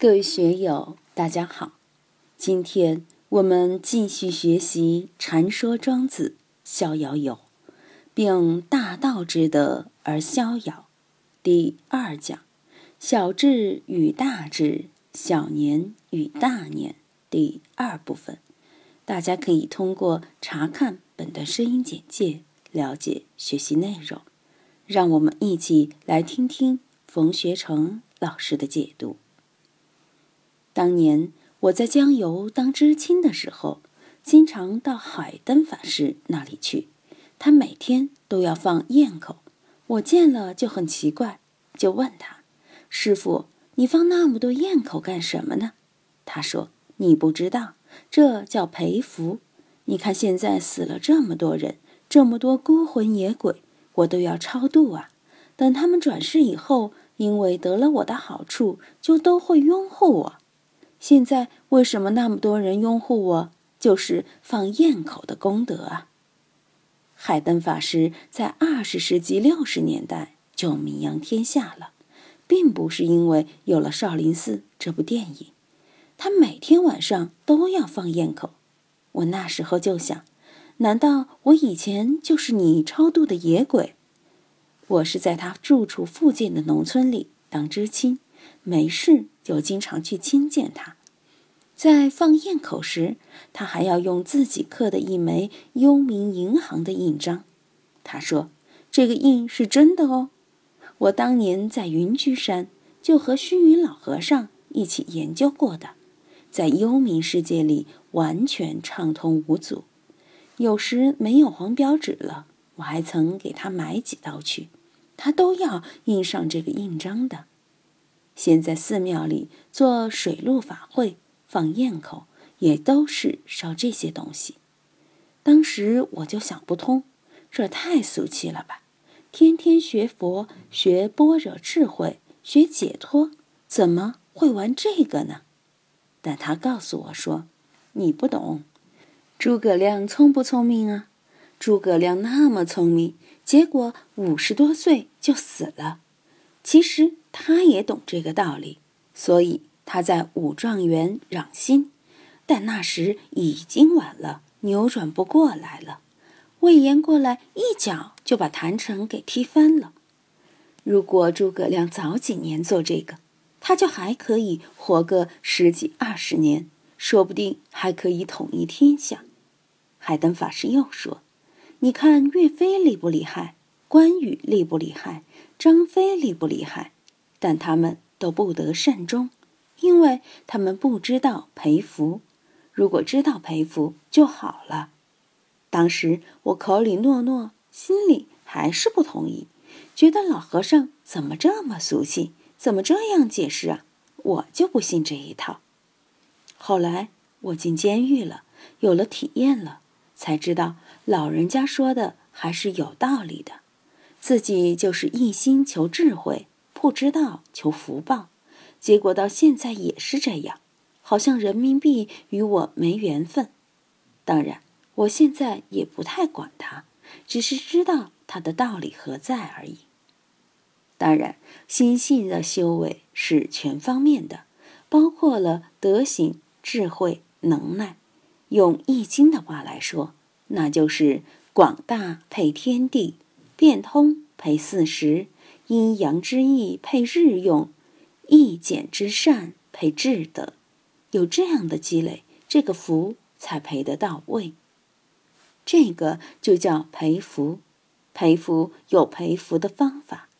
各位学友，大家好！今天我们继续学习《禅说庄子逍遥游》，并大道之德而逍遥。第二讲：小智与大智，小年与大年。第二部分，大家可以通过查看本段声音简介了解学习内容。让我们一起来听听冯学成老师的解读。当年我在江油当知青的时候，经常到海灯法师那里去。他每天都要放焰口，我见了就很奇怪，就问他：“师傅，你放那么多焰口干什么呢？”他说：“你不知道，这叫培福。你看现在死了这么多人，这么多孤魂野鬼，我都要超度啊。等他们转世以后，因为得了我的好处，就都会拥护我。”现在为什么那么多人拥护我？就是放焰口的功德啊！海灯法师在二十世纪六十年代就名扬天下了，并不是因为有了《少林寺》这部电影，他每天晚上都要放焰口。我那时候就想，难道我以前就是你超度的野鬼？我是在他住处附近的农村里当知青，没事。就经常去亲见他，在放焰口时，他还要用自己刻的一枚幽冥银行的印章。他说：“这个印是真的哦。”我当年在云居山就和虚云老和尚一起研究过的，在幽冥世界里完全畅通无阻。有时没有黄标纸了，我还曾给他买几刀去，他都要印上这个印章的。现在寺庙里做水陆法会、放焰口，也都是烧这些东西。当时我就想不通，这太俗气了吧？天天学佛、学般若智慧、学解脱，怎么会玩这个呢？但他告诉我说：“你不懂。诸葛亮聪不聪明啊？诸葛亮那么聪明，结果五十多岁就死了。其实。”他也懂这个道理，所以他在武状元攘心，但那时已经晚了，扭转不过来了。魏延过来一脚就把谭城给踢翻了。如果诸葛亮早几年做这个，他就还可以活个十几二十年，说不定还可以统一天下。海灯法师又说：“你看岳飞厉不厉害？关羽厉不厉害？张飞厉不厉害？”但他们都不得善终，因为他们不知道培福。如果知道培福就好了。当时我口里诺诺，心里还是不同意，觉得老和尚怎么这么俗气，怎么这样解释啊？我就不信这一套。后来我进监狱了，有了体验了，才知道老人家说的还是有道理的。自己就是一心求智慧。不知道求福报，结果到现在也是这样，好像人民币与我没缘分。当然，我现在也不太管它，只是知道它的道理何在而已。当然，心性的修为是全方面的，包括了德行、智慧、能耐。用《易经》的话来说，那就是广大配天地，变通配四时。阴阳之意配日用，义简之善配智德，有这样的积累，这个福才培得到位。这个就叫培福，培福有培福的方法，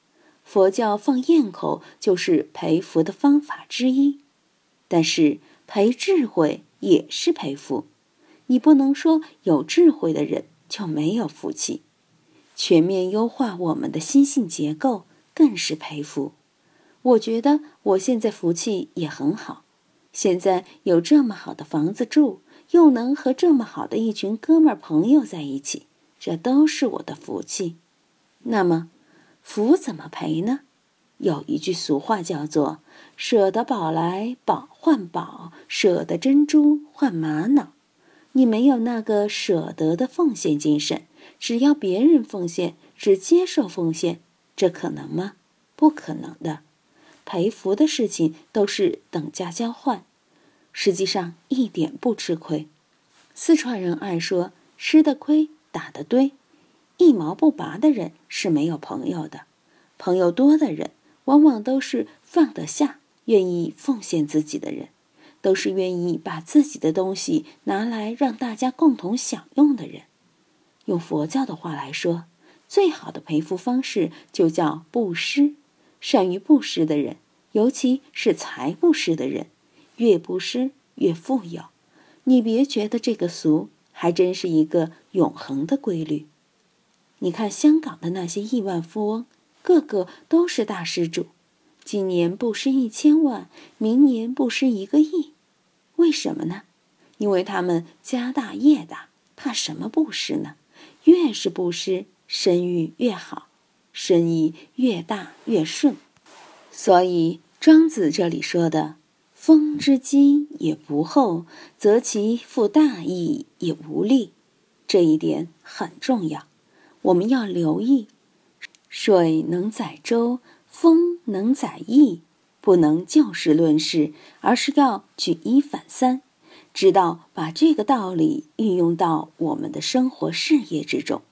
佛教放焰口就是培福的方法之一。但是培智慧也是培福，你不能说有智慧的人就没有福气。全面优化我们的心性结构。更是佩服，我觉得我现在福气也很好，现在有这么好的房子住，又能和这么好的一群哥们儿朋友在一起，这都是我的福气。那么，福怎么赔呢？有一句俗话叫做“舍得宝来宝换宝，舍得珍珠换玛瑙”。你没有那个舍得的奉献精神，只要别人奉献，只接受奉献。这可能吗？不可能的。赔福的事情都是等价交换，实际上一点不吃亏。四川人爱说“吃的亏，打的堆”，一毛不拔的人是没有朋友的，朋友多的人往往都是放得下、愿意奉献自己的人，都是愿意把自己的东西拿来让大家共同享用的人。用佛教的话来说，最好的赔福方式就叫布施。善于布施的人，尤其是财布施的人，越布施越富有。你别觉得这个俗，还真是一个永恒的规律。你看香港的那些亿万富翁，个个都是大施主，今年布施一千万，明年布施一个亿，为什么呢？因为他们家大业大，怕什么布施呢？越是布施，声誉越好，生意越大越顺。所以庄子这里说的“风之积也不厚，则其负大义也无力”，这一点很重要，我们要留意。水能载舟，风能载翼，不能就事论事，而是要举一反三。直到把这个道理运用到我们的生活事业之中，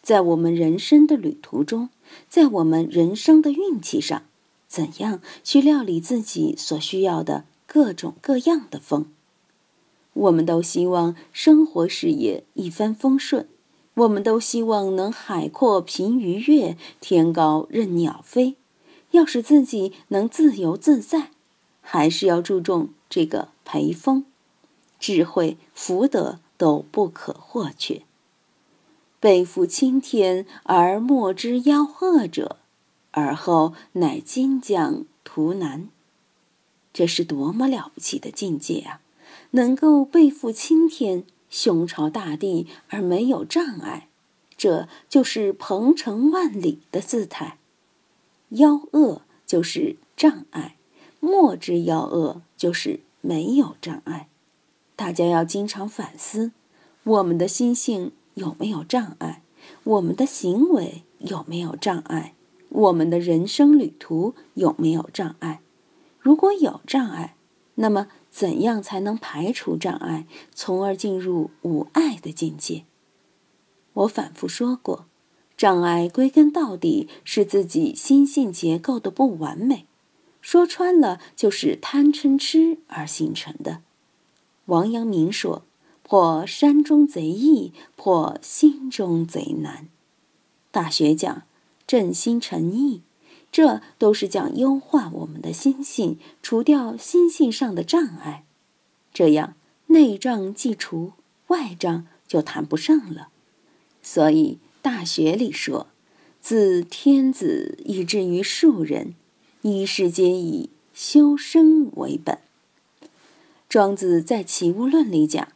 在我们人生的旅途中，在我们人生的运气上，怎样去料理自己所需要的各种各样的风？我们都希望生活事业一帆风顺，我们都希望能海阔凭鱼跃，天高任鸟飞。要使自己能自由自在，还是要注重这个培风。智慧、福德都不可或缺。背负青天而莫之夭夭者，而后乃金将图南。这是多么了不起的境界啊！能够背负青天，胸朝大地而没有障碍，这就是鹏程万里的姿态。夭恶就是障碍，莫之夭恶就是没有障碍。大家要经常反思，我们的心性有没有障碍？我们的行为有没有障碍？我们的人生旅途有没有障碍？如果有障碍，那么怎样才能排除障碍，从而进入无碍的境界？我反复说过，障碍归根到底是自己心性结构的不完美，说穿了就是贪嗔痴而形成的。王阳明说：“破山中贼易，破心中贼难。”大学讲正心诚意，这都是讲优化我们的心性，除掉心性上的障碍。这样内障既除，外障就谈不上了。所以大学里说：“自天子以至于庶人，一世皆以修身为本。”庄子在《齐物论》里讲：“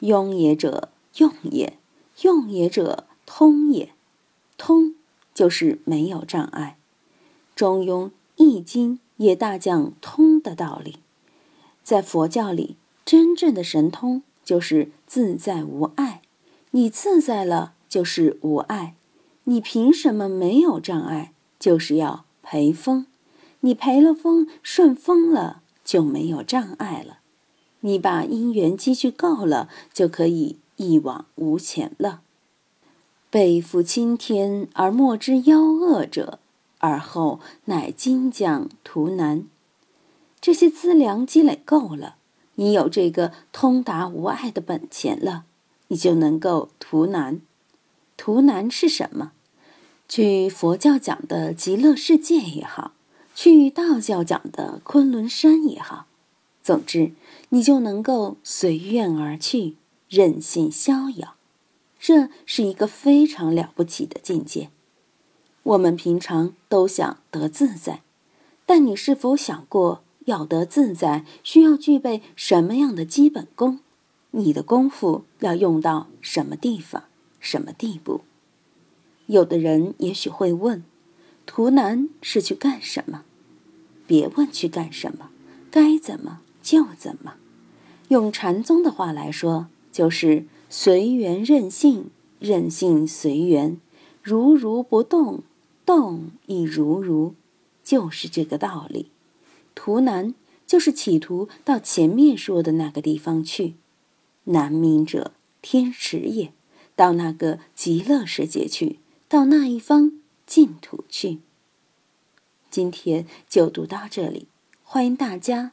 庸也者，用也；用也者，通也。通就是没有障碍。中庸、易经也大讲通的道理。在佛教里，真正的神通就是自在无碍。你自在了，就是无碍。你凭什么没有障碍？就是要陪风。你陪了风，顺风了，就没有障碍了。”你把因缘积聚够了，就可以一往无前了。背负青天而莫之夭夭者，而后乃金将图南。这些资粮积累够了，你有这个通达无碍的本钱了，你就能够图南。图南是什么？去佛教讲的极乐世界也好，去道教讲的昆仑山也好。总之，你就能够随愿而去，任性逍遥，这是一个非常了不起的境界。我们平常都想得自在，但你是否想过，要得自在需要具备什么样的基本功？你的功夫要用到什么地方、什么地步？有的人也许会问：图南是去干什么？别问去干什么，该怎么？就怎么，用禅宗的话来说，就是随缘任性，任性随缘，如如不动，动亦如如，就是这个道理。图南就是企图到前面说的那个地方去。南冥者，天池也。到那个极乐世界去，到那一方净土去。今天就读到这里，欢迎大家